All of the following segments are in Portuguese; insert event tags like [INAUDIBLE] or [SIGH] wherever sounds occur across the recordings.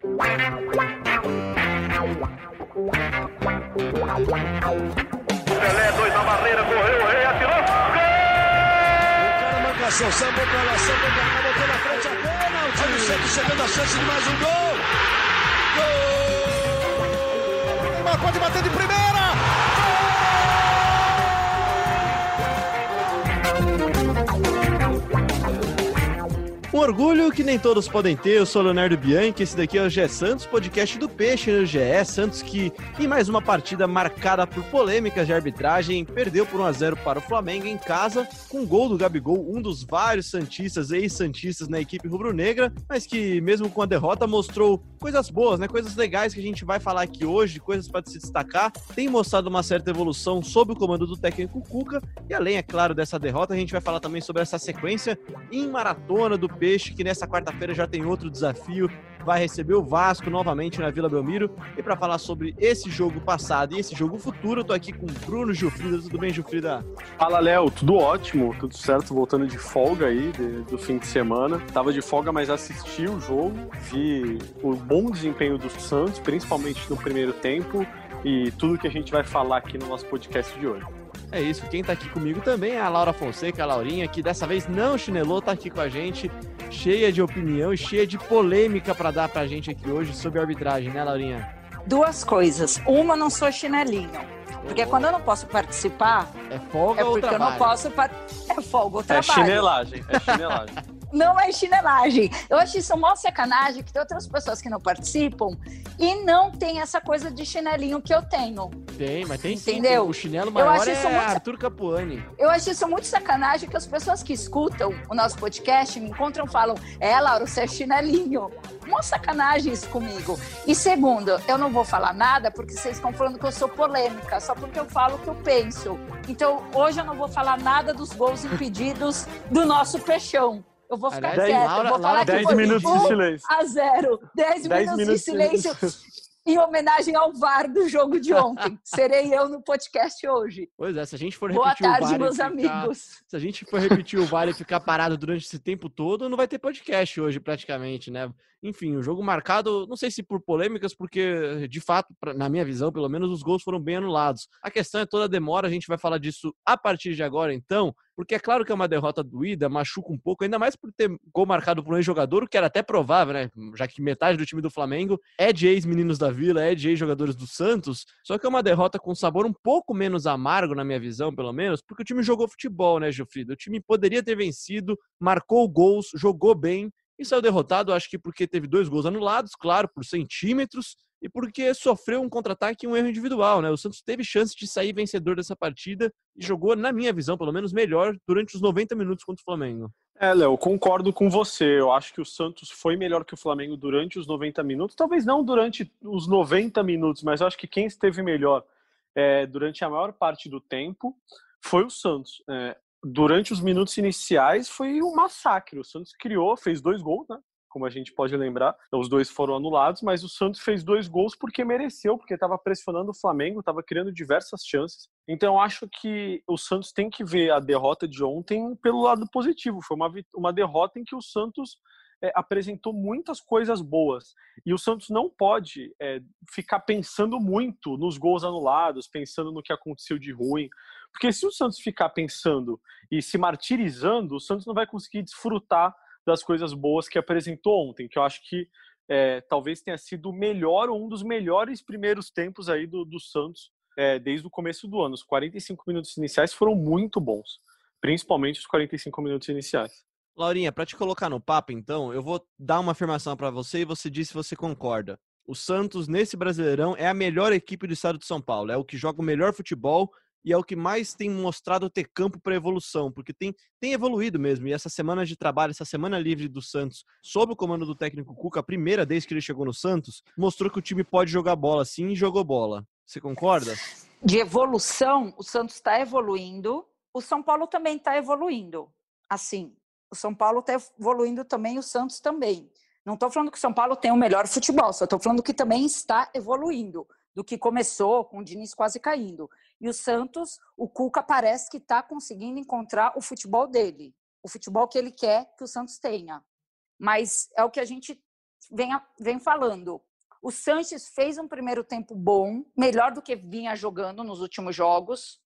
Pelé, dois na barreira, correu, o rei atirou. Gol! O cara marcação, sambou pra lá, sambou pra cá, botou na frente a pênalti. Olha o Santos chegando a chance de mais um gol. Gol! Neymar pode bater de primeira. Orgulho que nem todos podem ter, eu sou Leonardo Bianchi, esse daqui é o GE Santos, podcast do Peixe no GE. Santos que, em mais uma partida marcada por polêmicas de arbitragem, perdeu por 1x0 para o Flamengo em casa, com gol do Gabigol, um dos vários Santistas, ex-Santistas na equipe rubro-negra, mas que, mesmo com a derrota, mostrou coisas boas, né? Coisas legais que a gente vai falar aqui hoje, coisas para se destacar. Tem mostrado uma certa evolução sob o comando do técnico Cuca, e além, é claro, dessa derrota, a gente vai falar também sobre essa sequência em maratona do Peixe, que nessa quarta-feira já tem outro desafio, vai receber o Vasco novamente na Vila Belmiro. E para falar sobre esse jogo passado e esse jogo futuro, eu tô aqui com o Bruno Gilfrida. Tudo bem, Gilfrida? Fala, Léo. Tudo ótimo, tudo certo. Voltando de folga aí de, do fim de semana. Tava de folga, mas assisti o jogo, vi o bom desempenho do Santos, principalmente no primeiro tempo, e tudo que a gente vai falar aqui no nosso podcast de hoje. É isso, quem tá aqui comigo também é a Laura Fonseca, a Laurinha, que dessa vez não chinelou, tá aqui com a gente, cheia de opinião e cheia de polêmica para dar pra gente aqui hoje sobre a arbitragem, né, Laurinha? Duas coisas. Uma, não sou chinelinho. Porque quando eu não posso participar, É folga é ou porque eu trabalho? não posso. par- É folga ou É trabalho. chinelagem, é chinelagem. [LAUGHS] Não é chinelagem. Eu acho isso uma sacanagem que tem outras pessoas que não participam e não tem essa coisa de chinelinho que eu tenho. Tem, mas tem sim. Entendeu? O chinelo Eu maior acho é isso muito- Arthur Capuani. Eu acho isso muito sacanagem que as pessoas que escutam o nosso podcast me encontram e falam: É, Laura, você é chinelinho. Uma sacanagem isso comigo. E segundo, eu não vou falar nada porque vocês estão falando que eu sou polêmica, só porque eu falo o que eu penso. Então, hoje eu não vou falar nada dos gols impedidos do nosso peixão. Eu vou ficar Aliás, quieta, Laura- eu vou Laura, falar que 10 foi minutos de silêncio. a zero. 10 10 minutos, de silêncio em homenagem ao VAR do jogo de ontem. [LAUGHS] Serei eu no podcast hoje. Pois é, se a gente for Boa repetir o tarde, VAR e meus ficar- amigos. Se a gente for repetir o VAR e ficar parado durante esse tempo todo, não vai ter podcast hoje, praticamente, né? Enfim, o jogo marcado, não sei se por polêmicas, porque, de fato, na minha visão, pelo menos, os gols foram bem anulados. A questão é toda a demora, a gente vai falar disso a partir de agora, então, porque é claro que é uma derrota doída, machuca um pouco, ainda mais por ter gol marcado por um ex-jogador, o que era até provável, né? Já que metade do time do Flamengo é de ex-meninos da Vila, é de ex-jogadores do Santos, só que é uma derrota com sabor um pouco menos amargo, na minha visão, pelo menos, porque o time jogou futebol, né, Gilfrida? O time poderia ter vencido, marcou gols, jogou bem e saiu derrotado, acho que porque teve dois gols anulados, claro, por centímetros, e porque sofreu um contra-ataque e um erro individual, né? O Santos teve chance de sair vencedor dessa partida e jogou, na minha visão, pelo menos melhor durante os 90 minutos contra o Flamengo. É, Léo, concordo com você. Eu acho que o Santos foi melhor que o Flamengo durante os 90 minutos. Talvez não durante os 90 minutos, mas eu acho que quem esteve melhor é, durante a maior parte do tempo foi o Santos. É, durante os minutos iniciais foi um massacre. O Santos criou, fez dois gols, né? Como a gente pode lembrar, os dois foram anulados, mas o Santos fez dois gols porque mereceu, porque estava pressionando o Flamengo, estava criando diversas chances. Então acho que o Santos tem que ver a derrota de ontem pelo lado positivo. Foi uma, uma derrota em que o Santos é, apresentou muitas coisas boas. E o Santos não pode é, ficar pensando muito nos gols anulados, pensando no que aconteceu de ruim. Porque se o Santos ficar pensando e se martirizando, o Santos não vai conseguir desfrutar das coisas boas que apresentou ontem, que eu acho que é, talvez tenha sido o melhor ou um dos melhores primeiros tempos aí do, do Santos é, desde o começo do ano. Os 45 minutos iniciais foram muito bons, principalmente os 45 minutos iniciais. Laurinha, para te colocar no papo, então, eu vou dar uma afirmação para você e você diz se você concorda. O Santos, nesse Brasileirão, é a melhor equipe do estado de São Paulo. É o que joga o melhor futebol e é o que mais tem mostrado ter campo para evolução, porque tem, tem evoluído mesmo. E essa semana de trabalho, essa semana livre do Santos, sob o comando do técnico Cuca, a primeira vez que ele chegou no Santos, mostrou que o time pode jogar bola sim e jogou bola. Você concorda? De evolução, o Santos está evoluindo, o São Paulo também está evoluindo. Assim, o São Paulo está evoluindo também, o Santos também. Não estou falando que o São Paulo tem o melhor futebol, só estou falando que também está evoluindo, do que começou com o Diniz quase caindo. E o Santos, o Cuca parece que está conseguindo encontrar o futebol dele, o futebol que ele quer que o Santos tenha. Mas é o que a gente vem, vem falando. O Sanches fez um primeiro tempo bom, melhor do que vinha jogando nos últimos jogos,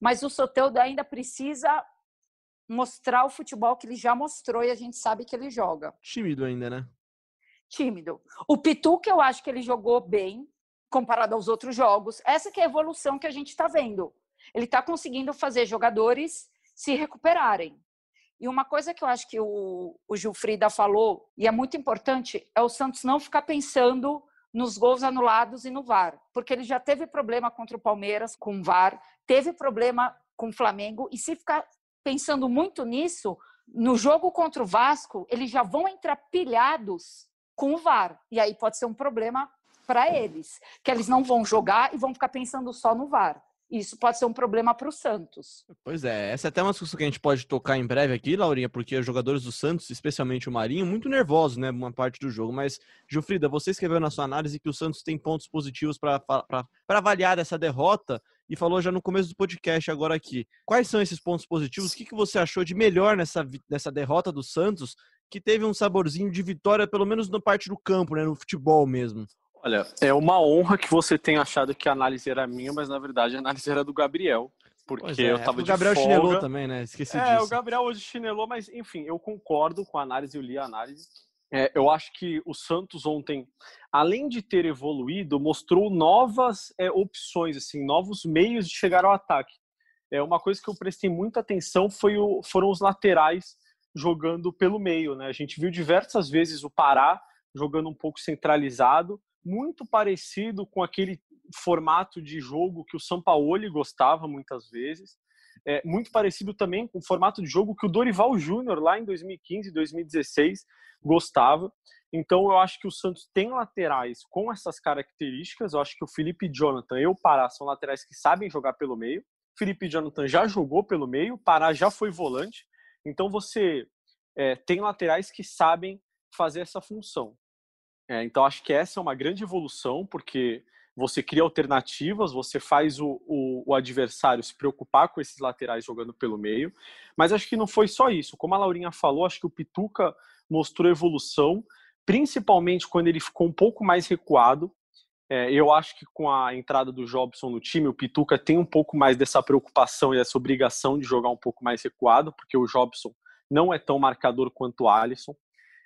mas o Soteldo ainda precisa mostrar o futebol que ele já mostrou e a gente sabe que ele joga. Tímido ainda, né? Tímido. O Pitu, que eu acho que ele jogou bem, comparado aos outros jogos. Essa que é a evolução que a gente está vendo. Ele está conseguindo fazer jogadores se recuperarem. E uma coisa que eu acho que o, o Gilfrida falou, e é muito importante, é o Santos não ficar pensando nos gols anulados e no VAR, porque ele já teve problema contra o Palmeiras com o VAR, teve problema com o Flamengo, e se ficar pensando muito nisso, no jogo contra o Vasco, eles já vão entrar pilhados com o VAR, e aí pode ser um problema para eles, que eles não vão jogar e vão ficar pensando só no VAR. Isso pode ser um problema para o Santos. Pois é, essa é até uma discussão que a gente pode tocar em breve aqui, Laurinha, porque os jogadores do Santos, especialmente o Marinho, muito nervosos, né, uma parte do jogo. Mas, Gilfrida, você escreveu na sua análise que o Santos tem pontos positivos para avaliar essa derrota e falou já no começo do podcast agora aqui. Quais são esses pontos positivos? O que, que você achou de melhor nessa, nessa derrota do Santos, que teve um saborzinho de vitória, pelo menos na parte do campo, né, no futebol mesmo? Olha, é uma honra que você tenha achado que a análise era minha, mas na verdade a análise era do Gabriel. Porque é, eu tava o Gabriel folga. chinelou também, né? Esqueci é, disso. o Gabriel hoje chinelou, mas enfim, eu concordo com a análise, eu li a análise. É, eu acho que o Santos ontem, além de ter evoluído, mostrou novas é, opções, assim, novos meios de chegar ao ataque. É, uma coisa que eu prestei muita atenção foi o, foram os laterais jogando pelo meio. Né? A gente viu diversas vezes o Pará jogando um pouco centralizado, muito parecido com aquele formato de jogo que o Sampaoli gostava muitas vezes. É, muito parecido também com o formato de jogo que o Dorival Júnior, lá em 2015 2016, gostava. Então, eu acho que o Santos tem laterais com essas características. Eu acho que o Felipe Jonathan e o Pará são laterais que sabem jogar pelo meio. Felipe e Jonathan já jogou pelo meio, Pará já foi volante. Então, você é, tem laterais que sabem fazer essa função. É, então, acho que essa é uma grande evolução, porque você cria alternativas, você faz o, o, o, adversário se preocupar com esses laterais jogando pelo meio. Mas acho que não foi só isso. Como a Laurinha falou, acho que o Pituca mostrou evolução, principalmente quando ele ficou um pouco mais recuado. É, eu acho que com a entrada do Jobson no time, o Pituca tem um pouco mais dessa preocupação e essa obrigação de jogar um pouco mais recuado, porque o Jobson não é tão marcador quanto o Alisson.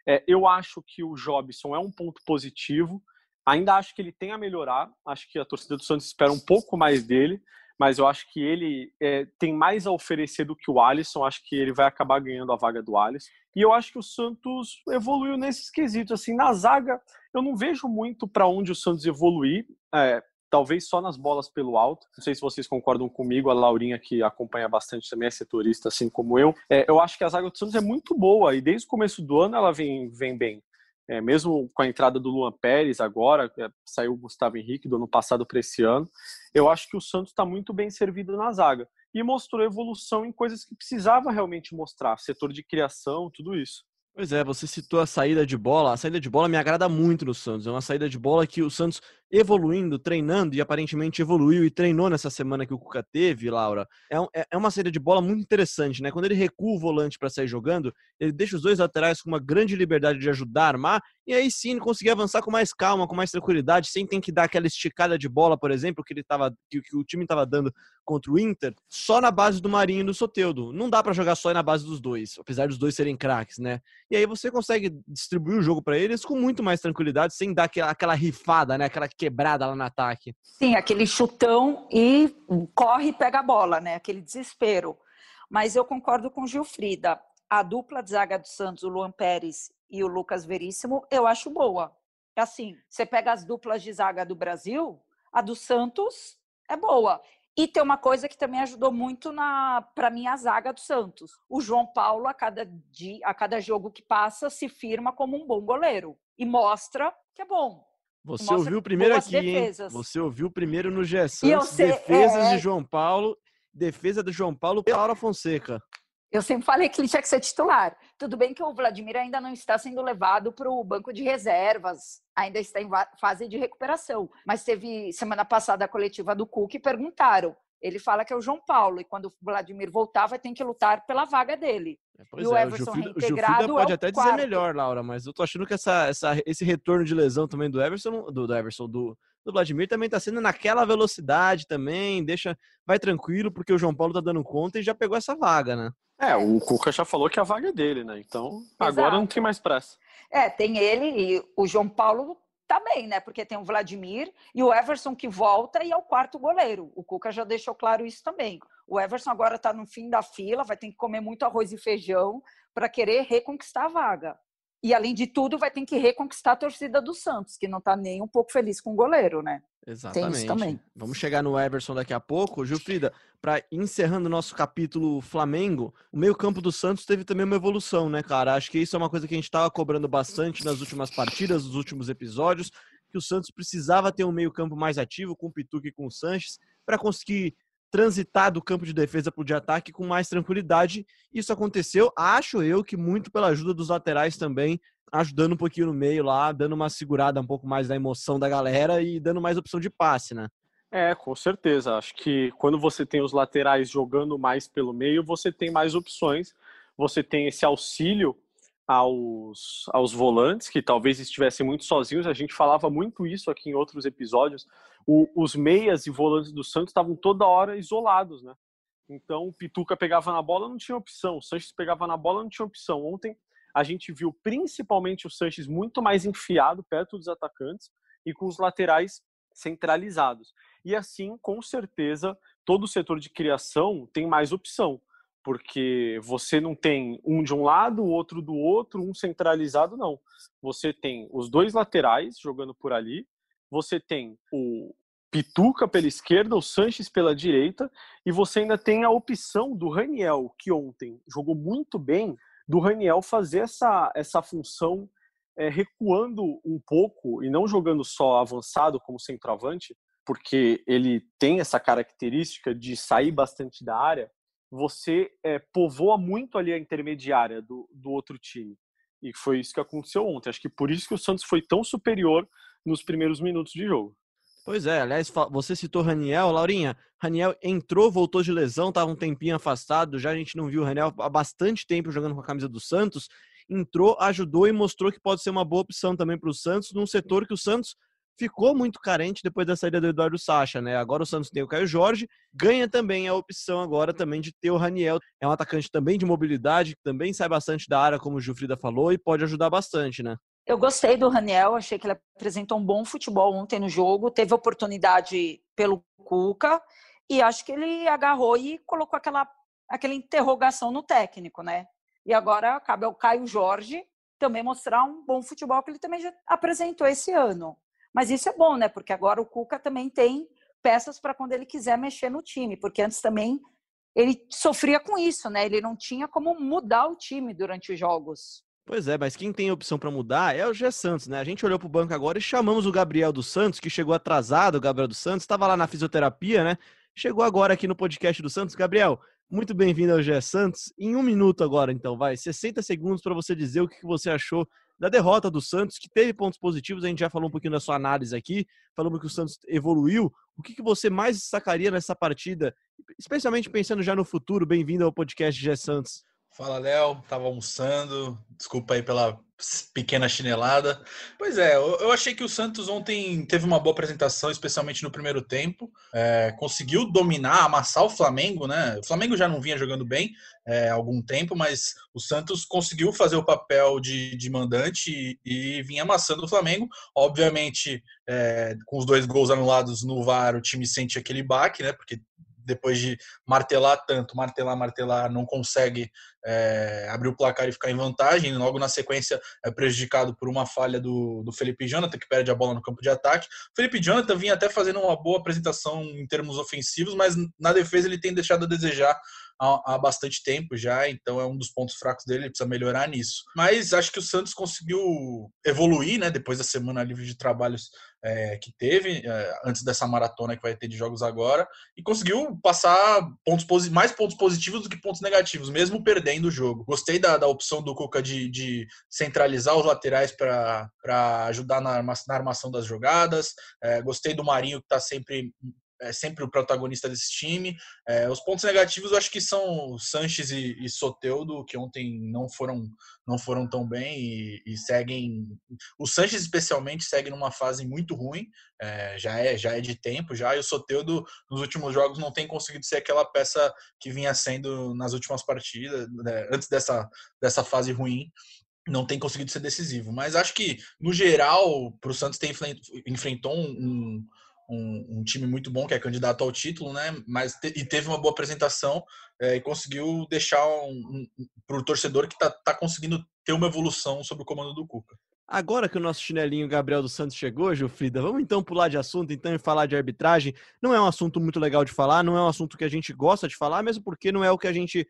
É, eu acho que o Jobson é um ponto positivo. Ainda acho que ele tem a melhorar. Acho que a torcida do Santos espera um pouco mais dele, mas eu acho que ele é, tem mais a oferecer do que o Alisson. Acho que ele vai acabar ganhando a vaga do Alisson. E eu acho que o Santos evoluiu nesses quesitos. Assim, na zaga, eu não vejo muito para onde o Santos evoluir. É, talvez só nas bolas pelo alto. Não sei se vocês concordam comigo, a Laurinha, que acompanha bastante também, é setorista, assim como eu. É, eu acho que a zaga do Santos é muito boa e desde o começo do ano ela vem, vem bem. É, mesmo com a entrada do Luan Pérez agora, é, saiu o Gustavo Henrique do ano passado para esse ano, eu acho que o Santos está muito bem servido na zaga. E mostrou evolução em coisas que precisava realmente mostrar, setor de criação, tudo isso. Pois é, você citou a saída de bola. A saída de bola me agrada muito no Santos. É uma saída de bola que o Santos evoluindo, treinando e aparentemente evoluiu e treinou nessa semana que o Cuca teve, Laura. É, é, é uma saída de bola muito interessante, né? Quando ele recua o volante para sair jogando, ele deixa os dois laterais com uma grande liberdade de ajudar a armar e aí sim conseguir avançar com mais calma, com mais tranquilidade, sem ter que dar aquela esticada de bola, por exemplo, que ele tava, que, que o time estava dando contra o Inter, só na base do Marinho e do Soteudo. Não dá para jogar só na base dos dois, apesar dos dois serem craques, né? E aí você consegue distribuir o jogo para eles com muito mais tranquilidade, sem dar aquela, aquela rifada, né? Aquela quebrada lá no ataque. Sim, aquele chutão e corre e pega a bola, né? Aquele desespero. Mas eu concordo com Gilfrida. A dupla de zaga do Santos, o Luan Pérez e o Lucas Veríssimo, eu acho boa. É assim, você pega as duplas de zaga do Brasil, a do Santos é boa. E tem uma coisa que também ajudou muito na para mim a zaga do Santos. O João Paulo a cada dia, a cada jogo que passa se firma como um bom goleiro e mostra que é bom. Você ouviu primeiro aqui, defesas. hein? Você ouviu primeiro no G Santos, sei, defesas é... de João Paulo, defesa do João Paulo pela Laura Fonseca. Eu sempre falei que ele tinha que ser titular. Tudo bem que o Vladimir ainda não está sendo levado para o banco de reservas, ainda está em fase de recuperação. Mas teve semana passada a coletiva do Cook e perguntaram. Ele fala que é o João Paulo e quando o Vladimir voltar vai ter que lutar pela vaga dele. É, pois E o é, Everson Gilfrida, o reintegrado Gilfrida é pode o até quarto. dizer melhor, Laura, mas eu tô achando que essa, essa- esse retorno de lesão também do Everson, do, do Everson, do, do Vladimir também tá sendo naquela velocidade também, deixa, vai tranquilo, porque o João Paulo tá dando conta e já pegou essa vaga, né? É, o Cuca já falou que a vaga é dele, né? Então, agora não Exato. tem mais pressa. É, tem ele e o João Paulo também, né? Porque tem o Vladimir e o Everson que volta e é o quarto goleiro. O Cuca já deixou claro isso também. O Everson agora está no fim da fila, vai ter que comer muito arroz e feijão para querer reconquistar a vaga. E, além de tudo, vai ter que reconquistar a torcida do Santos, que não está nem um pouco feliz com o goleiro, né? Exatamente. também. Vamos chegar no Everson daqui a pouco. Gilfrida, para encerrando o nosso capítulo Flamengo, o meio-campo do Santos teve também uma evolução, né, cara? Acho que isso é uma coisa que a gente estava cobrando bastante nas últimas partidas, nos últimos episódios, que o Santos precisava ter um meio-campo mais ativo com o Pituca e com o Sanches para conseguir transitar do campo de defesa para o de ataque com mais tranquilidade. Isso aconteceu, acho eu, que muito pela ajuda dos laterais também, ajudando um pouquinho no meio lá, dando uma segurada um pouco mais da emoção da galera e dando mais opção de passe, né? É, com certeza. Acho que quando você tem os laterais jogando mais pelo meio, você tem mais opções. Você tem esse auxílio aos, aos volantes, que talvez estivessem muito sozinhos. A gente falava muito isso aqui em outros episódios. O- os meias e volantes do Santos estavam toda hora isolados, né? Então, o Pituca pegava na bola, não tinha opção. O Sanches pegava na bola, não tinha opção. Ontem, a gente viu principalmente o Sanches muito mais enfiado perto dos atacantes e com os laterais centralizados. E assim, com certeza, todo o setor de criação tem mais opção, porque você não tem um de um lado, o outro do outro, um centralizado, não. Você tem os dois laterais jogando por ali, você tem o Pituca pela esquerda, o Sanches pela direita, e você ainda tem a opção do Raniel, que ontem jogou muito bem, do Raniel fazer essa, essa função é, recuando um pouco e não jogando só avançado como centroavante, porque ele tem essa característica de sair bastante da área, você é, povoa muito ali a intermediária do, do outro time. E foi isso que aconteceu ontem. Acho que por isso que o Santos foi tão superior nos primeiros minutos de jogo. Pois é, aliás, você citou Raniel, Laurinha. Raniel entrou, voltou de lesão, estava um tempinho afastado, já a gente não viu o Raniel há bastante tempo jogando com a camisa do Santos. Entrou, ajudou e mostrou que pode ser uma boa opção também para o Santos, num setor que o Santos ficou muito carente depois da saída do Eduardo Sacha, né? Agora o Santos tem o Caio Jorge, ganha também a opção agora também de ter o Raniel. É um atacante também de mobilidade, que também sai bastante da área, como o Gilfrida falou, e pode ajudar bastante, né? Eu gostei do Raniel, achei que ele apresentou um bom futebol ontem no jogo, teve oportunidade pelo Cuca e acho que ele agarrou e colocou aquela, aquela interrogação no técnico, né? E agora cabe ao Caio Jorge também mostrar um bom futebol que ele também já apresentou esse ano. Mas isso é bom, né? Porque agora o Cuca também tem peças para quando ele quiser mexer no time, porque antes também ele sofria com isso, né? Ele não tinha como mudar o time durante os jogos. Pois é, mas quem tem opção para mudar é o Gé Santos, né? A gente olhou pro banco agora e chamamos o Gabriel dos Santos, que chegou atrasado, o Gabriel dos Santos, estava lá na fisioterapia, né? Chegou agora aqui no podcast do Santos. Gabriel, muito bem-vindo ao Gé Santos. Em um minuto agora, então, vai, 60 segundos para você dizer o que você achou da derrota do Santos, que teve pontos positivos, a gente já falou um pouquinho da sua análise aqui, falamos que o Santos evoluiu. O que você mais destacaria nessa partida, especialmente pensando já no futuro? Bem-vindo ao podcast Gé Santos. Fala, Léo. Tava almoçando. Desculpa aí pela pequena chinelada. Pois é, eu, achei que o Santos ontem teve uma boa apresentação, especialmente no primeiro tempo. É, conseguiu dominar, amassar o Flamengo, né? O Flamengo já não vinha jogando bem é, há algum tempo, mas o Santos conseguiu fazer o papel de, de mandante e, e vinha amassando o Flamengo. Obviamente, é, com os dois gols anulados no VAR, o time sente aquele baque, né? Porque depois de martelar tanto, martelar, martelar, não consegue é, abrir o placar e ficar em vantagem. Logo na sequência é prejudicado por uma falha do, do Felipe Jonathan, que perde a bola no campo de ataque. O Felipe Jonathan vinha até fazendo uma boa apresentação em termos ofensivos, mas na defesa ele tem deixado a desejar há, há bastante tempo já, então é um dos pontos fracos dele, ele precisa melhorar nisso. Mas acho que o Santos conseguiu evoluir, né, depois da semana livre de trabalhos é, que teve, é, antes dessa maratona que vai ter de jogos agora, e conseguiu passar pontos mais pontos positivos do que pontos negativos, mesmo perdendo o jogo. Gostei da, da opção do Cuca de, de centralizar os laterais para ajudar na, na, armação das jogadas, é, gostei do Marinho que está sempre é sempre o protagonista desse time. É, os pontos negativos eu acho que são Sanches e, e Soteudo, que ontem não foram, não foram tão bem e, e seguem. O Sanches, especialmente, segue numa fase muito ruim, é, já, é, já é de tempo já, e o Soteudo nos últimos jogos não tem conseguido ser aquela peça que vinha sendo nas últimas partidas, né, antes dessa, dessa fase ruim não tem conseguido ser decisivo. Mas acho que, no geral, para o Santos ter enfrentou um, um, um, time muito bom, que é candidato ao título, né? Mas te, e teve uma boa apresentação é, e conseguiu deixar um, um para o torcedor que está tá conseguindo ter uma evolução sob o comando do Cuca. Agora que o nosso chinelinho Gabriel dos Santos chegou, Gilfrida, vamos então pular de assunto então e falar de arbitragem. Não é um assunto muito legal de falar, não é um assunto que a gente gosta de falar, mesmo porque não é o que a gente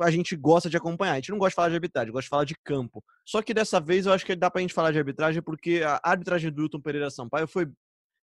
a gente gosta de acompanhar. A gente não gosta de falar de arbitragem, gosta de falar de campo. Só que dessa vez eu acho que dá pra gente falar de arbitragem porque a arbitragem do Hilton Pereira Sampaio foi,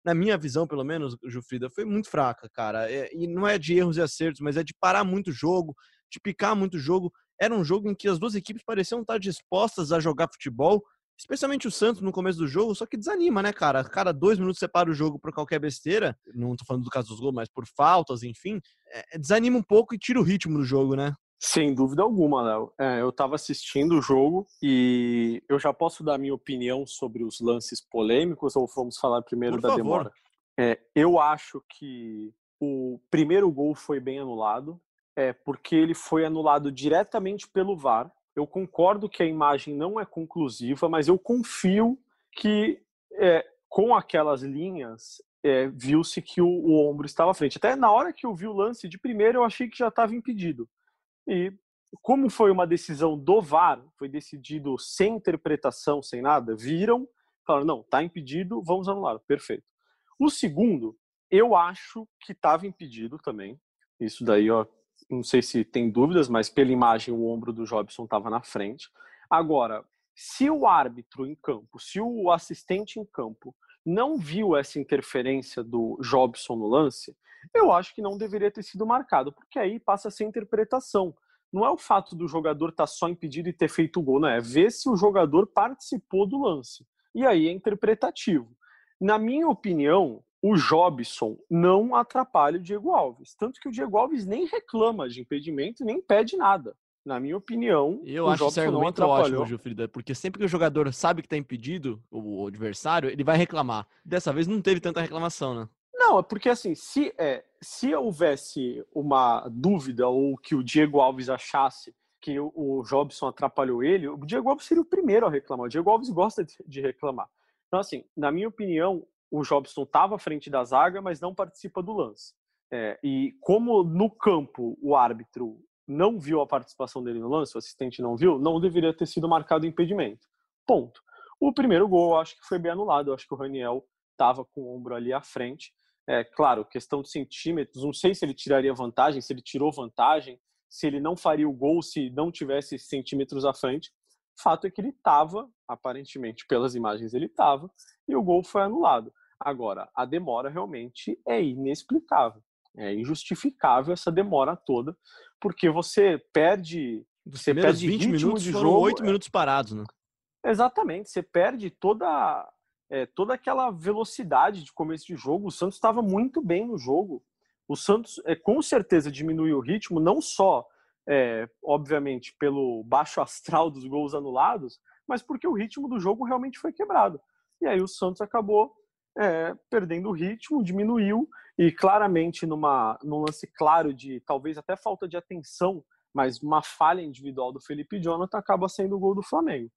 na minha visão pelo menos, Jufrida, foi muito fraca, cara. É, e não é de erros e acertos, mas é de parar muito jogo, de picar muito jogo. Era um jogo em que as duas equipes pareciam estar dispostas a jogar futebol, especialmente o Santos no começo do jogo, só que desanima, né, cara? Cada dois minutos separa o jogo por qualquer besteira, não tô falando do caso dos gols, mas por faltas, enfim, é, desanima um pouco e tira o ritmo do jogo, né? Sem dúvida alguma, Léo. É, eu estava assistindo o jogo e eu já posso dar minha opinião sobre os lances polêmicos ou vamos falar primeiro Por da favor. demora? É, eu acho que o primeiro gol foi bem anulado, é, porque ele foi anulado diretamente pelo VAR. Eu concordo que a imagem não é conclusiva, mas eu confio que é, com aquelas linhas é, viu-se que o, o, ombro estava à frente. Até na hora que eu vi o lance de primeiro, eu achei que já estava impedido. E como foi uma decisão do VAR, foi decidido sem interpretação, sem nada, viram, falaram, não, está impedido, vamos anular. Perfeito. O segundo, eu acho que estava impedido também. Isso daí, ó, não sei se tem dúvidas, mas pela imagem o ombro do Jobson estava na frente. Agora, se o árbitro em campo, se o assistente em campo não viu essa interferência do Jobson no lance, eu acho que não deveria ter sido marcado, porque aí passa a ser interpretação. Não é o fato do jogador estar tá só impedido e ter feito o gol, não é ver se o jogador participou do lance. E aí é interpretativo. Na minha opinião, o Jobson não atrapalha o Diego Alves. Tanto que o Diego Alves nem reclama de impedimento, nem pede nada. Na minha opinião, eu o acho Jobson esse argumento não ótimo, Gilfrida, porque sempre que o jogador sabe que está impedido, o adversário, ele vai reclamar. Dessa vez não teve tanta reclamação, né? Não, é porque assim, se, é, se houvesse uma dúvida ou que o Diego Alves achasse que o, Jobson atrapalhou ele, o Diego Alves seria o primeiro a reclamar. O Diego Alves gosta de, de reclamar. Então, assim, na minha opinião, o Jobson estava à frente da zaga, mas não participa do lance. É, e como no campo o árbitro não viu a participação dele no lance, o assistente não viu, não deveria ter sido marcado impedimento. Ponto. O primeiro gol, eu acho que foi bem anulado. Eu acho que o Raniel estava com o ombro ali à frente. É, claro, questão de centímetros, não sei se ele tiraria vantagem, se ele tirou vantagem, se ele não faria o gol se não tivesse centímetros à frente. Fato é que ele estava, aparentemente, pelas imagens ele estava, e o gol foi anulado. Agora, a demora realmente é inexplicável. É injustificável essa demora toda, porque você perde. Você perde 20 ritmo minutos de jogo. 8 minutos parados, né? Exatamente, você perde toda é, toda aquela velocidade de começo de jogo. O Santos estava muito bem no jogo. O Santos, é, com certeza, diminuiu o ritmo, não só, é, obviamente, pelo baixo [LAUGHS] astral dos gols anulados, mas porque o ritmo do jogo realmente foi quebrado. E aí o Santos acabou é, perdendo o ritmo, diminuiu, e claramente, numa, num lance claro de talvez até falta de atenção, mas uma falha individual do Felipe Jonathan acaba sendo o gol do Flamengo.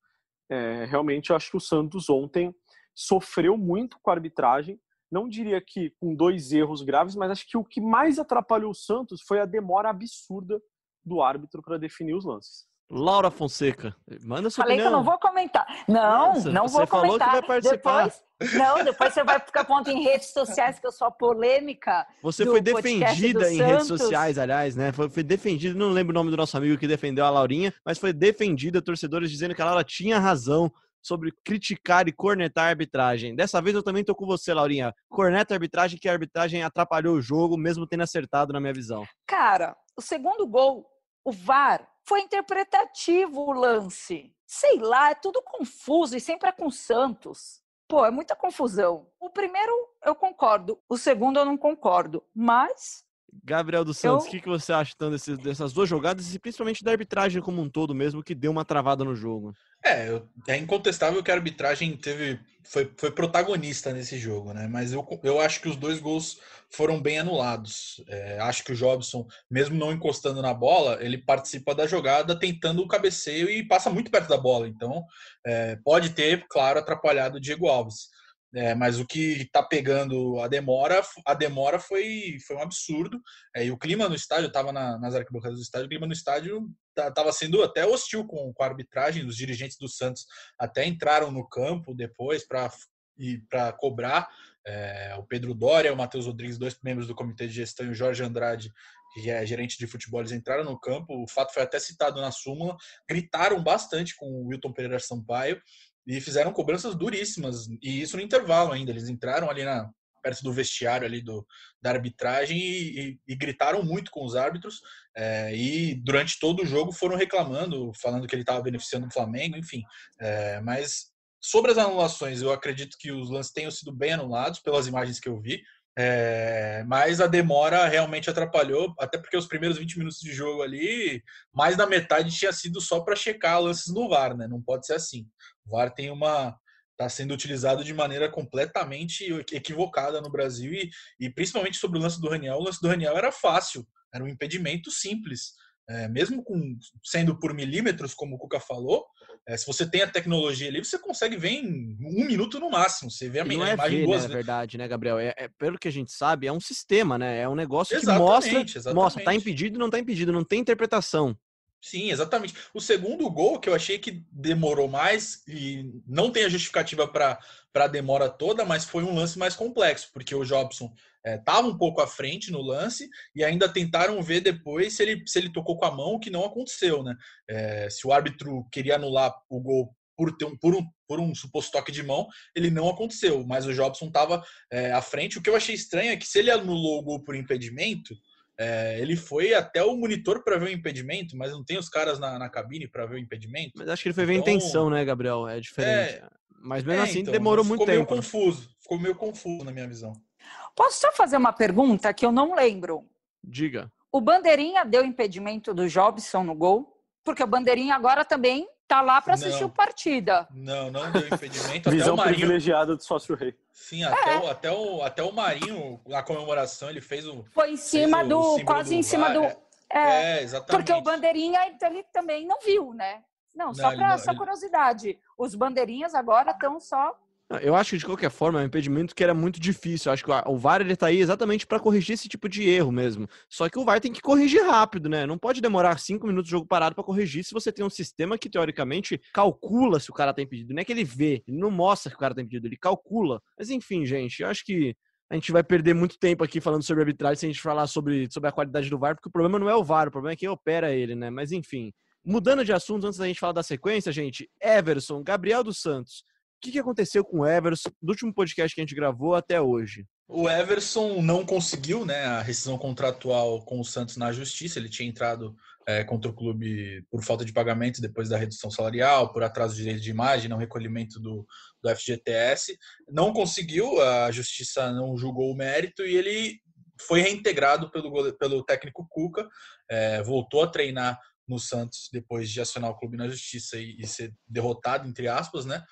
É, realmente, eu acho que o Santos ontem sofreu muito com a arbitragem. Não diria que com dois erros graves, mas acho que o que mais atrapalhou o Santos foi a demora absurda do árbitro para definir os lances. Laura Fonseca, manda sua Falei opinião. que eu não vou comentar. Não, Nossa, não você vou falou que comentar. vai participar. Depois, não, depois você vai ficar ponto em redes sociais que eu sou a polêmica. Você do foi defendida do em redes sociais, aliás, né? Foi, foi defendida, não lembro o nome do nosso amigo que defendeu a Laurinha, mas foi defendida, torcedores dizendo que a Laura tinha razão sobre criticar e cornetar a arbitragem. Dessa vez eu também tô com você, Laurinha. Corneta a arbitragem, que a arbitragem atrapalhou o jogo, mesmo tendo acertado na minha visão. Cara, o segundo gol, o VAR, foi interpretativo o lance. Sei lá, é tudo confuso e sempre é com Santos. pô, é muita confusão. O primeiro eu concordo, o segundo eu não concordo, mas Gabriel dos Santos, o Eu- que, que você acha então, desses- dessas duas jogadas e principalmente da arbitragem como um todo mesmo, que deu uma travada no jogo? É, eu- é incontestável que a arbitragem teve foi, foi protagonista nesse jogo, né? Mas eu, eu acho que os dois gols foram bem anulados. É, acho que o Jobson, mesmo não encostando na bola, ele participa da jogada tentando o cabeceio e passa muito perto da bola. Então, é, pode ter, claro, atrapalhado o Diego Alves. É, mas o que tá pegando a demora, a demora foi, foi um absurdo. É, e o clima no estádio, eu tava na, nas arquibancadas do estádio, o clima no estádio estava sendo até hostil com, com a arbitragem. Os dirigentes do Santos até entraram no campo depois para cobrar. É, o Pedro Dória, o Matheus Rodrigues, dois membros do comitê de gestão, e o Jorge Andrade, que é gerente de futebol, eles entraram no campo. O fato foi até citado na súmula. Gritaram bastante com o Wilton Pereira Sampaio e fizeram cobranças duríssimas. E isso no intervalo ainda. Eles entraram ali na, perto do vestiário ali do, da arbitragem e, e, e gritaram muito com os árbitros. É, e durante todo o jogo foram reclamando, falando que ele estava beneficiando o Flamengo, enfim. É, mas sobre as anulações, eu acredito que os lances tenham sido bem anulados pelas imagens que eu vi. É, mas a demora realmente atrapalhou, até porque os primeiros 20 minutos de jogo ali, mais da metade tinha sido só para checar lances no VAR, né? Não pode ser assim. O VAR tem uma está sendo utilizado de maneira completamente equivocada no Brasil e, e principalmente sobre o lance do Raniel. O lance do Raniel era fácil, era um impedimento simples. É, mesmo com sendo por milímetros, como o Cuca falou, é, se você tem a tecnologia ali, você consegue ver em um minuto no máximo. Você vê a, não é imagem ver, duas né, vezes. verdade, né, Gabriel? É, é- pelo que a gente sabe, é um sistema, né? É um negócio que Exatamente, mostra, exatamente. mostra, tá impedido não tá impedido, não tem interpretação. Sim, exatamente. O segundo gol, que eu achei que demorou mais, e não tem a justificativa para a demora toda, mas foi um lance mais complexo, porque o Jobson estava um pouco à frente no lance e ainda tentaram ver depois se ele, se ele tocou com a mão, o que não aconteceu, né? É, se o árbitro queria anular o gol por, ter um, por, um, por um suposto toque de mão, ele não aconteceu, mas o Jobson estava à frente. O que eu achei estranho é que se ele anulou o gol por impedimento, é, ele foi até o monitor para ver o impedimento, mas não tem os caras na, na cabine para ver o impedimento. Mas acho que ele foi ver a Então- intenção, né, Gabriel? É diferente. Mas mesmo É, assim, então, demorou muito ficou meio tempo. né? confuso. Ficou meio confuso na minha visão. posso só fazer uma pergunta que eu não lembro? Diga. O Bandeirinha deu impedimento do Jobson no gol? Porque o Bandeirinha agora também tá lá para assistir o partida. Não, não deu impedimento. [LAUGHS] até Visão o Marinho. privilegiada do sócio rei. Sim, até, o, até, o, até o Marinho, na comemoração, ele fez o. Foi em cima do, quase do em cima do. é. É, É, exatamente. porque o Bandeirinha então, ele também não viu, né? Não, só para essa ele- curiosidade. Os bandeirinhas agora estão só. Eu acho que de qualquer forma é um impedimento que era muito difícil. Eu acho que o- VAR ele tá aí exatamente para corrigir esse tipo de erro mesmo. Só que o VAR tem que corrigir rápido, né? Não pode demorar cinco minutos de jogo parado para corrigir se você tem um sistema que teoricamente calcula se o cara tá impedido. Não é que ele vê, ele não mostra que o cara tá impedido, ele calcula. Mas enfim, gente, eu acho que a gente vai perder muito tempo aqui falando sobre arbitragem se a gente falar sobre, sobre a qualidade do VAR, porque o problema não é o VAR, o problema é quem opera ele, né? Mas enfim. Mudando de assunto, antes da gente falar da sequência, gente, Everson, Gabriel dos Santos. Que, que aconteceu com o Everson do último podcast que a gente gravou até hoje? O Everson não conseguiu né, a rescisão contratual com o Santos na justiça. Ele tinha entrado é, contra o clube por falta de pagamento depois da redução salarial, por atraso de direito de imagem, não recolhimento do, do FGTS. Não conseguiu, a justiça não julgou o mérito e ele foi reintegrado pelo, pelo técnico Cuca, é, voltou a treinar no Santos depois de acionar o clube na justiça e, e ser derrotado, entre aspas, né?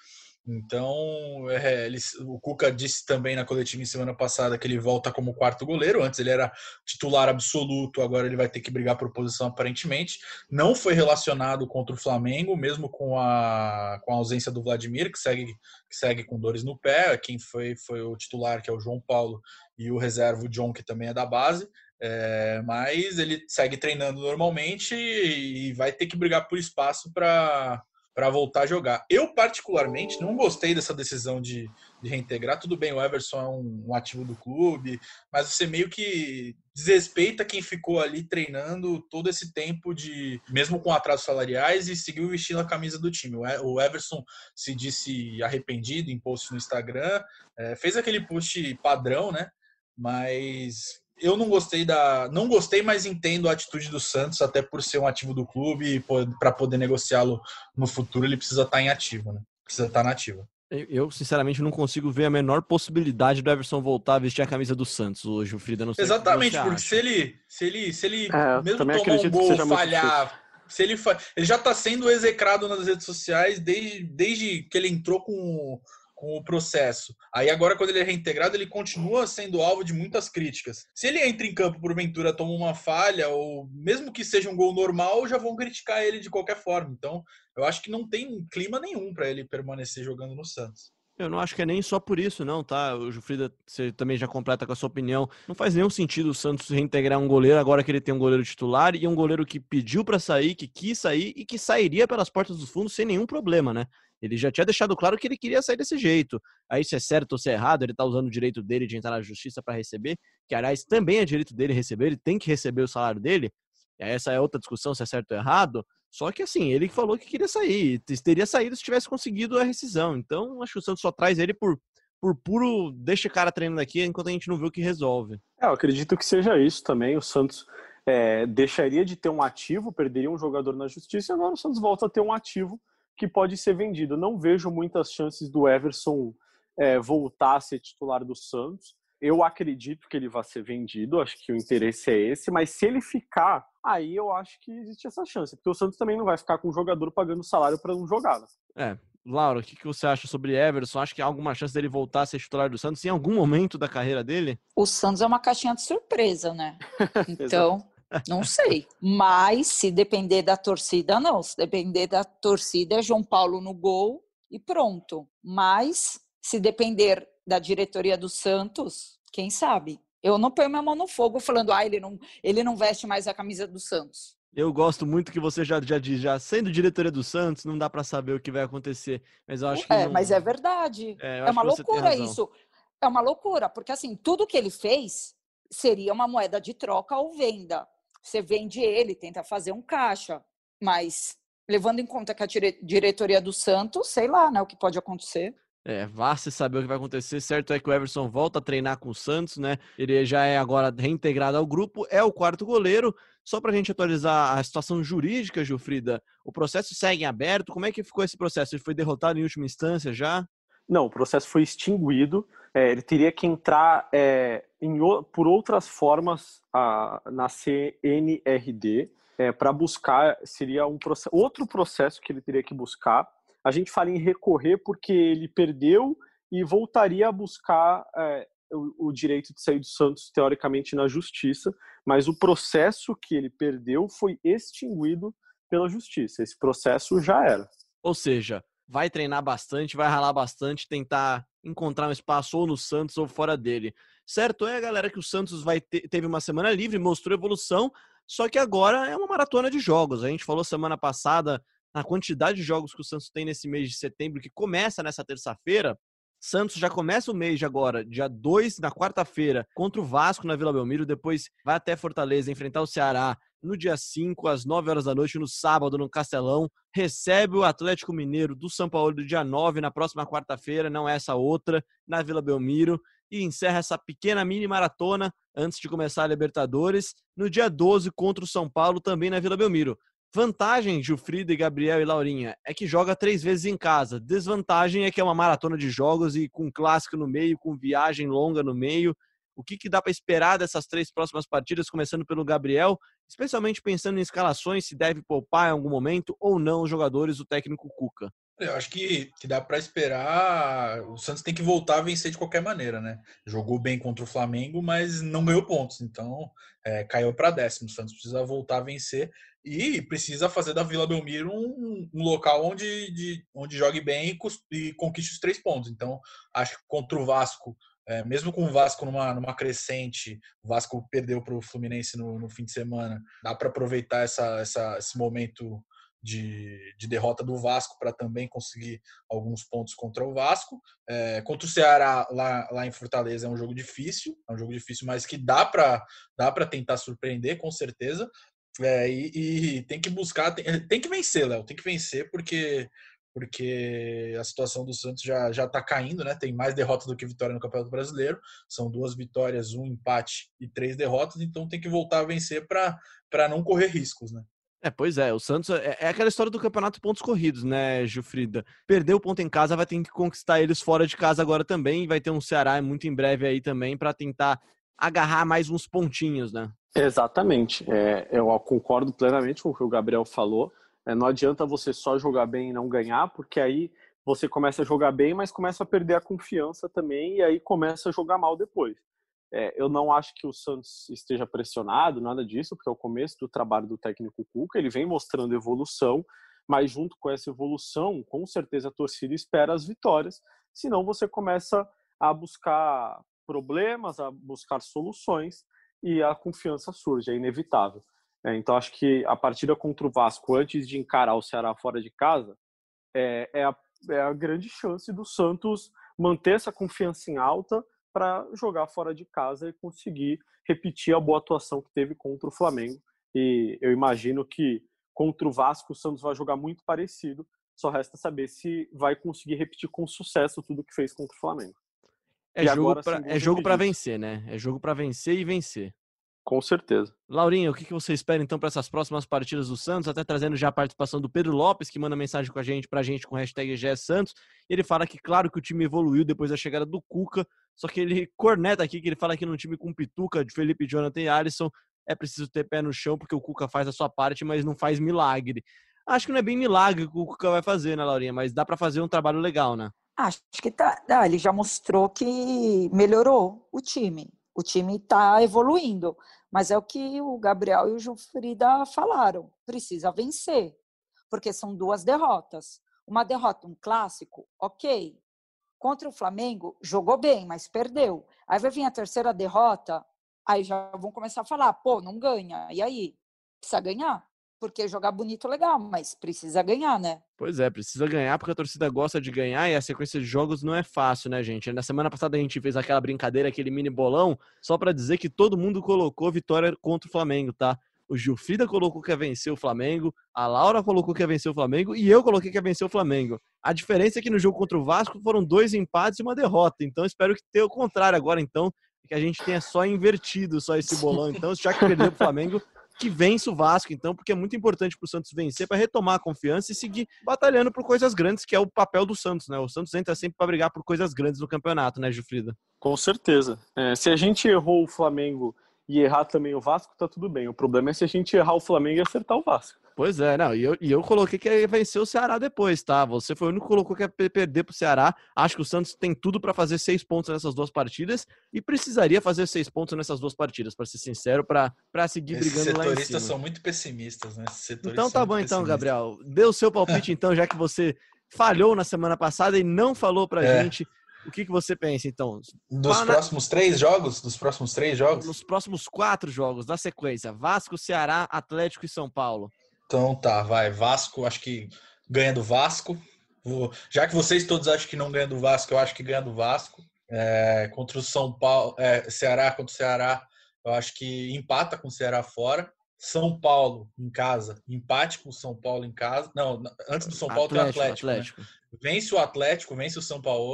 Então, é, eles- o Cuca disse também na coletiva em semana passada que ele volta como quarto goleiro. Antes ele era titular absoluto, agora ele vai ter que brigar por posição aparentemente. Não foi relacionado contra o Flamengo, mesmo com a, com a ausência do Vladimir, que segue, que segue com dores no pé. Quem foi foi o titular, que é o João Paulo, e o reserva, o John, que também é da base. É, mas ele segue treinando normalmente e vai ter que brigar por espaço para para voltar a jogar. Eu, particularmente, não gostei dessa decisão de, de reintegrar. Tudo bem, o Everson é um, um ativo do clube, mas você meio que desrespeita quem ficou ali treinando todo esse tempo de, mesmo com atrasos salariais, e seguiu vestindo a camisa do time. O Everson se disse arrependido em post no Instagram, é, fez aquele post padrão, né? Mas eu não gostei da. Não gostei, mas entendo a atitude do Santos, até por ser um ativo do clube e para poder negociá-lo no futuro, ele precisa estar em ativo, né? Precisa estar na ativa. Eu, sinceramente, não consigo ver a menor possibilidade do Everson voltar a vestir a camisa do Santos hoje, o Frida. Não sei Exatamente, porque se ele, se ele, se ele É, mesmo tomar um gol, falhar, se ele, fa... ele já tá sendo execrado nas redes sociais desde, desde que ele entrou com, com o processo. Aí agora, quando ele é reintegrado, ele continua sendo alvo de muitas críticas. Se ele entra em campo, porventura, toma uma falha, ou mesmo que seja um gol normal, já vão criticar ele de qualquer forma. Então, eu acho que não tem clima nenhum para ele permanecer jogando no Santos. Eu não acho que é nem só por isso, não, tá? O Jufrida, você também já completa com a sua opinião. Não faz nenhum sentido o Santos reintegrar um goleiro agora que ele tem um goleiro titular e um goleiro que pediu para sair, que quis sair e que sairia pelas portas dos fundos sem nenhum problema, né? Ele já tinha deixado claro que ele queria sair desse jeito. Aí, se é certo ou se é errado, ele tá usando o direito dele de entrar na justiça para receber, que aliás também é direito dele receber, ele tem que receber o salário dele. Essa é outra discussão se é certo ou errado. Só que assim, ele falou que queria sair, teria saído se tivesse conseguido a rescisão. Então, acho que o Santos só traz ele por, por puro deixa o cara treinando aqui enquanto a gente não vê o que resolve. É, eu acredito que seja isso também. O Santos é, deixaria de ter um ativo, perderia um jogador na justiça e agora o Santos volta a ter um ativo que pode ser vendido. Não vejo muitas chances do Everson é, voltar a ser titular do Santos. Eu acredito que ele vai ser vendido, acho que o interesse é esse, mas se ele ficar, aí eu acho que existe essa chance, porque o Santos também não vai ficar com o jogador pagando salário para não jogar. Né? É, Laura, o que, que você acha sobre Everson? Acha que há alguma chance dele voltar a ser titular do Santos em algum momento da carreira dele? O Santos é uma caixinha de surpresa, né? [LAUGHS] Então, não sei. Mas se depender da torcida, não. Se depender da torcida, é João Paulo no gol e pronto. Mas se depender da diretoria do Santos, quem sabe? Eu não ponho minha mão no fogo falando, ah, ele não, ele não veste mais a camisa do Santos. Eu gosto muito que você já, já diz, já sendo diretoria do Santos, não dá para saber o que vai acontecer. Mas eu acho que. É, não... mas é verdade. É, É uma loucura isso. É uma loucura, porque assim, tudo que ele fez seria uma moeda de troca ou venda. Você vende ele, tenta fazer um caixa, mas levando em conta que a dire- diretoria do Santos, sei lá, né, o que pode acontecer. É, vá se saber o que vai acontecer. Certo é que o Everson volta a treinar com o Santos, né? Ele já é agora reintegrado ao grupo, é o quarto goleiro. Só para a gente atualizar a situação jurídica, Gilfrida, o processo segue em aberto. Como é que ficou esse processo? Ele foi derrotado em última instância já? Não, o processo foi extinguido. É, ele teria que entrar é, em por outras formas a- na CNRD para buscar, seria um outro processo que ele teria que buscar. A gente fala em recorrer porque ele perdeu e voltaria a buscar é, o, o direito de sair do Santos, teoricamente, na justiça, mas o processo que ele perdeu foi extinguido pela justiça. Esse processo já era. Ou seja, vai treinar bastante, vai ralar bastante, tentar encontrar um espaço ou no Santos ou fora dele. Certo é, galera, que o Santos vai ter, teve uma semana livre, mostrou evolução, só que agora é uma maratona de jogos. A gente falou semana passada na quantidade de jogos que o Santos tem nesse mês de setembro, que começa nessa terça-feira. Santos já começa o mês de agora, dia 2, na quarta-feira, contra o Vasco na Vila Belmiro, depois vai até Fortaleza enfrentar o Ceará no dia 5, às 9 horas da noite, no sábado, no Castelão. Recebe o Atlético Mineiro do São Paulo do dia 9, na próxima quarta-feira, não é essa outra, na Vila Belmiro. E encerra essa pequena mini maratona antes de começar a Libertadores, no dia 12 contra o São Paulo, também na Vila Belmiro. Vantagem, Gilfrida, Gabriel e Laurinha, é que joga três vezes em casa. Desvantagem é que é uma maratona de jogos e com clássico no meio, com viagem longa no meio. O que, que dá para esperar dessas três próximas partidas, começando pelo Gabriel, especialmente pensando em escalações, se deve poupar em algum momento ou não os jogadores do técnico Cuca? Eu acho que, que dá para esperar. O Santos tem que voltar a vencer de qualquer maneira, né? Jogou bem contra o Flamengo, mas não ganhou pontos. Então, é, caiu para décimo. O Santos precisa voltar a vencer e precisa fazer da Vila Belmiro um, um local onde, de, onde jogue bem e, e conquiste os três pontos. Então, acho que contra o Vasco, é, mesmo com o Vasco numa, numa crescente, o Vasco perdeu para o Fluminense no, no fim de semana, dá para aproveitar essa, essa, esse momento de, de derrota do Vasco para também conseguir alguns pontos contra o Vasco. É, contra o Ceará lá, lá em Fortaleza é um jogo difícil, é um jogo difícil, mas que dá para dá para tentar surpreender, com certeza. É, e, e tem que buscar, tem, tem que vencer, Léo, tem que vencer, porque porque a situação do Santos já já está caindo, né? Tem mais derrotas do que vitória no Campeonato Brasileiro. São duas vitórias, um empate e três derrotas. Então tem que voltar a vencer para para não correr riscos, né? É, pois é, o Santos é, é aquela história do campeonato pontos corridos, né, Gilfrida? Perdeu o ponto em casa, vai ter que conquistar eles fora de casa agora também, vai ter um Ceará muito em breve aí também para tentar agarrar mais uns pontinhos, né? Exatamente. É, eu concordo plenamente com o que o Gabriel falou. É, não adianta você só jogar bem e não ganhar, porque aí você começa a jogar bem, mas começa a perder a confiança também, e aí começa a jogar mal depois. É, eu não acho que o Santos esteja pressionado, nada disso, porque é o começo do trabalho do técnico Cuca, ele vem mostrando evolução, mas junto com essa evolução, com certeza a torcida espera as vitórias, senão você começa a buscar problemas, a buscar soluções e a confiança surge, é inevitável. É, então acho que a partida contra o Vasco, antes de encarar o Ceará fora de casa, é, é, a, é a grande chance do Santos manter essa confiança em alta para jogar fora de casa e conseguir repetir a boa atuação que teve contra o Flamengo. E eu imagino que contra o Vasco o Santos vai jogar muito parecido. Só resta saber se vai conseguir repetir com sucesso tudo que fez contra o Flamengo. É E jogo sem é jogo para vencer, né? É jogo para vencer e vencer. Com certeza. Laurinha, o que, você espera então para essas próximas partidas do Santos? Até trazendo já a participação do Pedro Lopes, que manda mensagem com a gente, pra gente com o hashtag GS Santos. Ele fala que, claro, que o time evoluiu depois da chegada do Cuca, só que ele corneta aqui, que ele fala que num time com Pituca, de Felipe Jonathan e Alisson, é preciso ter pé no chão, porque o Cuca faz a sua parte, mas não faz milagre. Acho que não é bem milagre que o Cuca vai fazer, né, Laurinha? Mas dá para fazer um trabalho legal, né? Acho que tá, ah, ele já mostrou que melhorou o time. O time está evoluindo, mas é o que o Gabriel e o Jufrida falaram. Precisa vencer, porque são duas derrotas. Uma derrota, um clássico, ok. Contra o Flamengo, jogou bem, mas perdeu. Aí vai vir a terceira derrota, aí já vão começar a falar, pô, não ganha. E aí? Precisa ganhar? Porque jogar bonito é legal, mas precisa ganhar, né? Pois é, precisa ganhar porque a torcida gosta de ganhar e a sequência de jogos não é fácil, né, gente? Na semana passada a gente fez aquela brincadeira, aquele mini bolão, só para dizer que todo mundo colocou vitória contra o Flamengo, tá? O Gilfrida colocou que ia vencer o Flamengo, a Laura colocou que ia vencer o Flamengo e eu coloquei que ia vencer o Flamengo. A diferença é que no jogo contra o Vasco foram dois empates e uma derrota. Então espero que tenha o contrário agora, então, que a gente tenha só invertido só esse bolão. Então, já que perdeu o [LAUGHS] Flamengo, que vence o Vasco, então, porque é muito importante para o Santos vencer para retomar a confiança e seguir batalhando por coisas grandes, que é o papel do Santos, né? O Santos entra sempre para brigar por coisas grandes no campeonato, né, Gilfrida? Com certeza. É, se a gente errou o Flamengo e errar também o Vasco, tá tudo bem. O problema é se a gente errar o Flamengo e acertar o Vasco. Pois é, não, e eu, e eu coloquei que ia vencer o Ceará depois, tá? Você foi o único que colocou que ia pe- perder pro Ceará. Acho que o Santos tem tudo para fazer seis pontos nessas duas partidas e precisaria fazer seis pontos nessas duas partidas, para ser sincero, para seguir Esses brigando lá em setoristas cima. são muito pessimistas, né? Setoristas Então tá bom então. Gabriel. Dê o seu palpite então, já que você falhou na semana passada e não falou pra É. gente o que, que você pensa, então. Dos Fala- próximos três jogos? Dos próximos três jogos? Nos próximos quatro jogos da sequência, Vasco, Ceará, Atlético e São Paulo. Então tá, vai. Vasco, acho que ganha do Vasco. Vou- Já que vocês todos acham que não ganha do Vasco, eu acho que ganha do Vasco. É, contra o São Paulo, é, Ceará contra o Ceará, eu acho que empata com o Ceará fora. São Paulo em casa, empate com o São Paulo em casa. Não, antes do São Paulo tem o Atlético. né? Atlético. Vence o Atlético, vence o São Paulo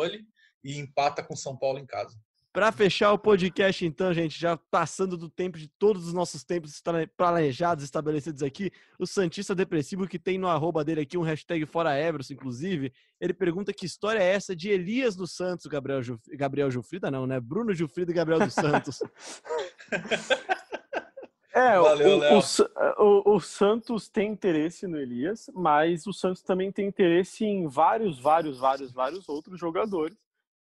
e empata com São Paulo em casa. Para fechar o podcast, então, gente, já passando do tempo de todos os nossos tempos planejados, estabelecidos aqui, o Santista Depressivo, que tem no arroba dele aqui um hashtag Fora Everson, inclusive, ele pergunta que história é essa de Elias dos Santos, Gabriel, Juf... Gabriel Jufrida, não, né? Bruno Jufrida e Gabriel dos Santos. [LAUGHS] É, Valeu, o, o, o- o Santos tem interesse no Elias, mas o Santos também tem interesse em vários, vários, vários, vários outros jogadores.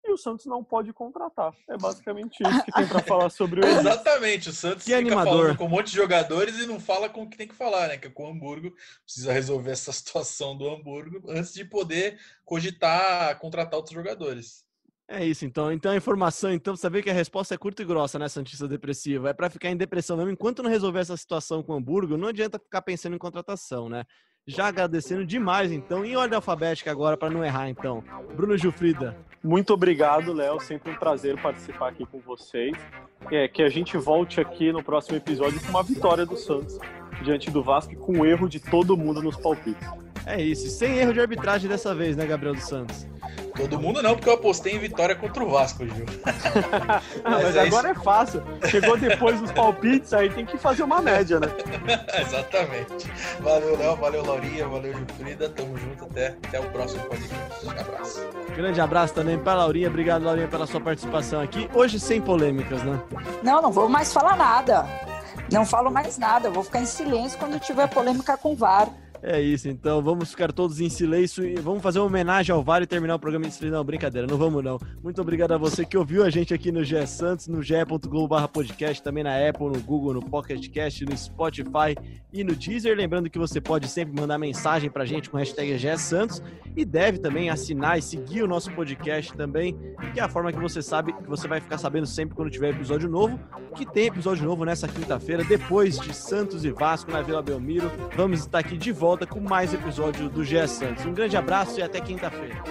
E o Santos não pode contratar. É basicamente isso que tem para [LAUGHS] falar sobre o Elias. Exatamente, o Santos Que fica animador. falando com um monte de jogadores e não fala com o que tem que falar, né? Que é com o Hamburgo. Precisa resolver essa [LAUGHS] situação do Hamburgo antes de poder cogitar contratar outros jogadores. É isso, então. Então a informação, então, você vê que a resposta é curta e grossa, né, Santista Depressiva? É para ficar em depressão mesmo. Enquanto não resolver essa situação com o Hamburgo, não adianta ficar pensando em contratação, né? Já agradecendo demais, então, em ordem alfabética agora, para não errar, então. Bruno Gilfrida. Muito obrigado, Léo. Sempre um prazer participar aqui com vocês. É, que a gente volte aqui no próximo episódio com uma vitória do Santos diante do Vasco com o erro de todo mundo nos palpites. É isso. E Sem erro de arbitragem dessa vez, né, Gabriel dos Santos? Todo mundo não, porque eu apostei em vitória contra o Vasco, Gil. [LAUGHS] mas, mas é agora isso. é fácil. Chegou depois dos palpites, aí tem que fazer uma média, né? [LAUGHS] Exatamente. Valeu, Léo. Valeu, Laurinha. Valeu, Gilfrida. Tamo junto. Até, até o próximo podcast. Um abraço. Grande abraço também para a Laurinha. Obrigado, Laurinha, pela sua participação aqui. Hoje sem polêmicas, né? Não, não vou mais falar nada. Não falo mais nada. Eu vou ficar em silêncio quando tiver polêmica com o VAR. É isso, então vamos ficar todos em silêncio e vamos fazer uma homenagem ao VAR e terminar o programa em silêncio. Não, brincadeira, não vamos não. Muito obrigado a você que ouviu a gente aqui no GE Santos, no ge.globo podcast, também na Apple, no Google, no Pocket Cast, no Spotify e no Deezer. Lembrando que você pode sempre mandar mensagem pra gente com hashtag GE Santos e deve também assinar e seguir o nosso podcast também, que é a forma que você sabe que você vai ficar sabendo sempre quando tiver episódio novo, que tem episódio novo nessa quinta-feira, depois de Santos e Vasco na Vila Belmiro. Vamos estar aqui de volta volta com mais episódio do GE Santos. Um grande abraço e até quinta-feira.